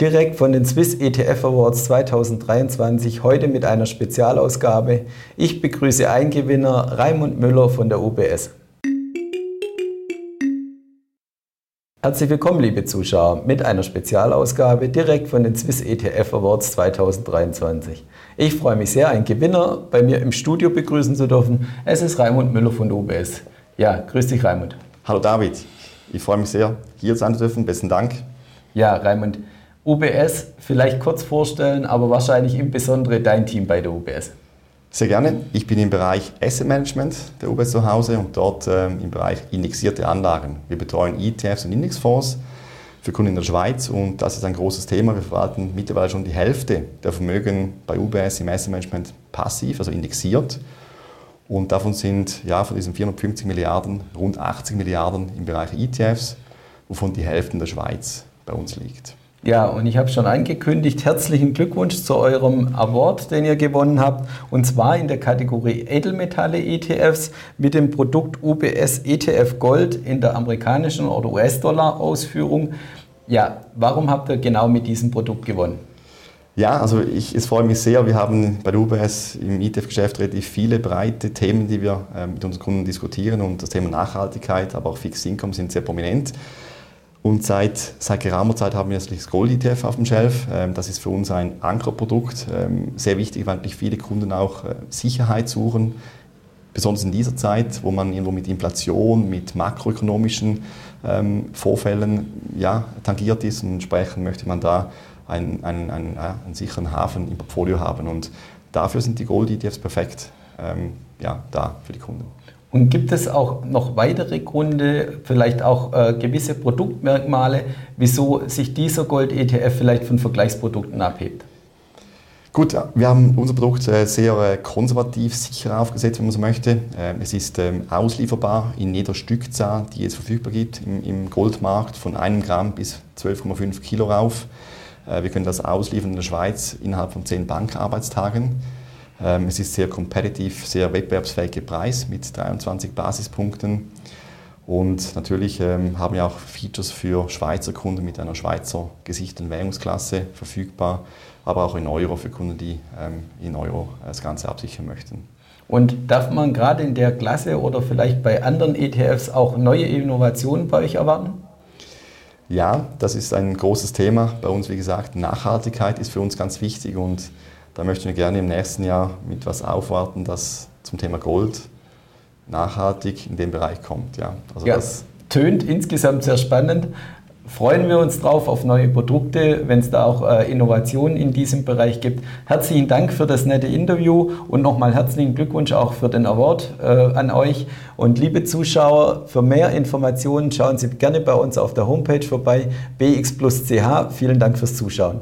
direkt von den Swiss ETF Awards 2023, heute mit einer Spezialausgabe. Ich begrüße einen Gewinner, Raimund Müller von der UBS. Herzlich willkommen, liebe Zuschauer, mit einer Spezialausgabe direkt von den Swiss ETF Awards 2023. Ich freue mich sehr, einen Gewinner bei mir im Studio begrüßen zu dürfen. Es ist Raimund Müller von der UBS. Ja, grüß dich, Raimund. Hallo David, ich freue mich sehr, hier sein zu dürfen. Besten Dank. Ja, Raimund, UBS vielleicht kurz vorstellen, aber wahrscheinlich im Besonderen dein Team bei der UBS. Sehr gerne. Ich bin im Bereich Asset Management der UBS zu Hause und dort ähm, im Bereich indexierte Anlagen. Wir betreuen ETFs und Indexfonds für Kunden in der Schweiz und das ist ein großes Thema. Wir verwalten mittlerweile schon die Hälfte der Vermögen bei UBS im Asset Management passiv, also indexiert. Und davon sind ja von diesen 450 Milliarden rund 80 Milliarden im Bereich ETFs, wovon die Hälfte in der Schweiz bei uns liegt. Ja, und ich habe schon angekündigt, herzlichen Glückwunsch zu eurem Award, den ihr gewonnen habt, und zwar in der Kategorie Edelmetalle ETFs mit dem Produkt UBS ETF Gold in der amerikanischen oder US-Dollar-Ausführung. Ja, warum habt ihr genau mit diesem Produkt gewonnen? Ja, also ich, es freut mich sehr. Wir haben bei der UBS im ETF-Geschäft relativ viele breite Themen, die wir äh, mit unseren Kunden diskutieren und das Thema Nachhaltigkeit, aber auch Fixed Income sind sehr prominent. Und seit, seit geraumer Zeit haben wir das Gold ETF auf dem Shelf. Ähm, das ist für uns ein Ankerprodukt. Ähm, sehr wichtig, weil natürlich viele Kunden auch äh, Sicherheit suchen. Besonders in dieser Zeit, wo man irgendwo mit Inflation, mit makroökonomischen ähm, Vorfällen ja, tangiert ist. Und entsprechend möchte man da einen, einen, einen, einen sicheren Hafen im Portfolio haben. Und dafür sind die Gold-ETFs perfekt ja, da für die Kunden. Und gibt es auch noch weitere Gründe, vielleicht auch äh, gewisse Produktmerkmale, wieso sich dieser Gold-ETF vielleicht von Vergleichsprodukten abhebt? Gut, wir haben unser Produkt äh, sehr äh, konservativ sicher aufgesetzt, wenn man so möchte. Es ist ähm, auslieferbar in jeder Stückzahl, die es verfügbar gibt im Goldmarkt, von einem Gramm bis 12,5 Kilo rauf. Äh, wir können das ausliefern in der Schweiz innerhalb von zehn Bankarbeitstagen. Ähm, es ist sehr competitive, sehr wettbewerbsfähiger Preis mit 23 Basispunkten. Und natürlich ähm, haben wir auch Features für Schweizer Kunden mit einer Schweizer gesicherten Währungsklasse verfügbar, aber auch in Euro für Kunden, die ähm, in Euro das Ganze absichern möchten. Und darf man gerade in der Klasse oder vielleicht bei anderen ETFs auch neue Innovationen bei euch erwarten? Ja, das ist ein großes Thema bei uns. Wie gesagt, Nachhaltigkeit ist für uns ganz wichtig und da möchten wir gerne im nächsten Jahr mit was aufwarten, das zum Thema Gold nachhaltig in den Bereich kommt. Ja, also ja das tönt insgesamt sehr spannend. Freuen wir uns drauf auf neue Produkte, wenn es da auch äh, Innovationen in diesem Bereich gibt. Herzlichen Dank für das nette Interview und nochmal herzlichen Glückwunsch auch für den Award äh, an euch. Und liebe Zuschauer, für mehr Informationen schauen Sie gerne bei uns auf der Homepage vorbei, bx plus ch. Vielen Dank fürs Zuschauen.